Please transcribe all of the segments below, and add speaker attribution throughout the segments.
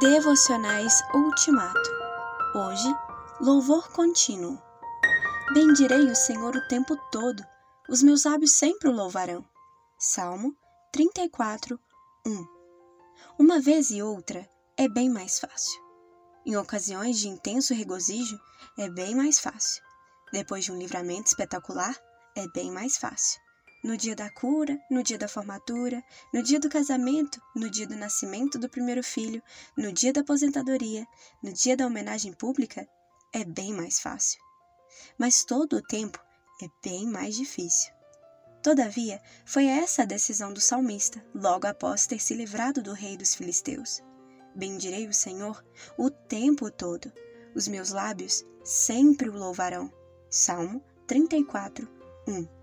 Speaker 1: Devocionais Ultimato. Hoje, louvor contínuo. Bendirei o Senhor o tempo todo, os meus lábios sempre o louvarão. Salmo 34, 1. Uma vez e outra é bem mais fácil. Em ocasiões de intenso regozijo, é bem mais fácil. Depois de um livramento espetacular, é bem mais fácil no dia da cura, no dia da formatura, no dia do casamento, no dia do nascimento do primeiro filho, no dia da aposentadoria, no dia da homenagem pública, é bem mais fácil. Mas todo o tempo é bem mais difícil. Todavia, foi essa a decisão do salmista, logo após ter se livrado do rei dos filisteus. Bendirei o Senhor o tempo todo. Os meus lábios sempre o louvarão. Salmo 34, 1.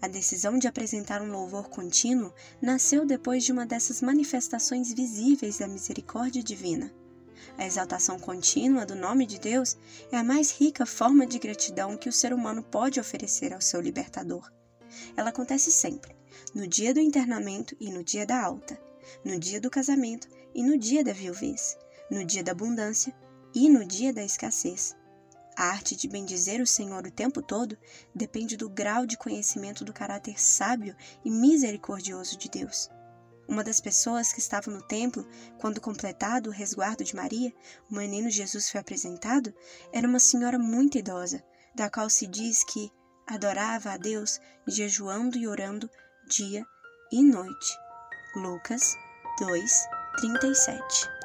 Speaker 1: A decisão de apresentar um louvor contínuo nasceu depois de uma dessas manifestações visíveis da misericórdia divina. A exaltação contínua do nome de Deus é a mais rica forma de gratidão que o ser humano pode oferecer ao seu libertador. Ela acontece sempre, no dia do internamento e no dia da alta, no dia do casamento e no dia da viuvez, no dia da abundância e no dia da escassez, a arte de bendizer o Senhor o tempo todo depende do grau de conhecimento do caráter sábio e misericordioso de Deus. Uma das pessoas que estava no templo, quando completado o resguardo de Maria, o menino Jesus foi apresentado, era uma senhora muito idosa, da qual se diz que adorava a Deus jejuando e orando dia e noite. Lucas 2, 37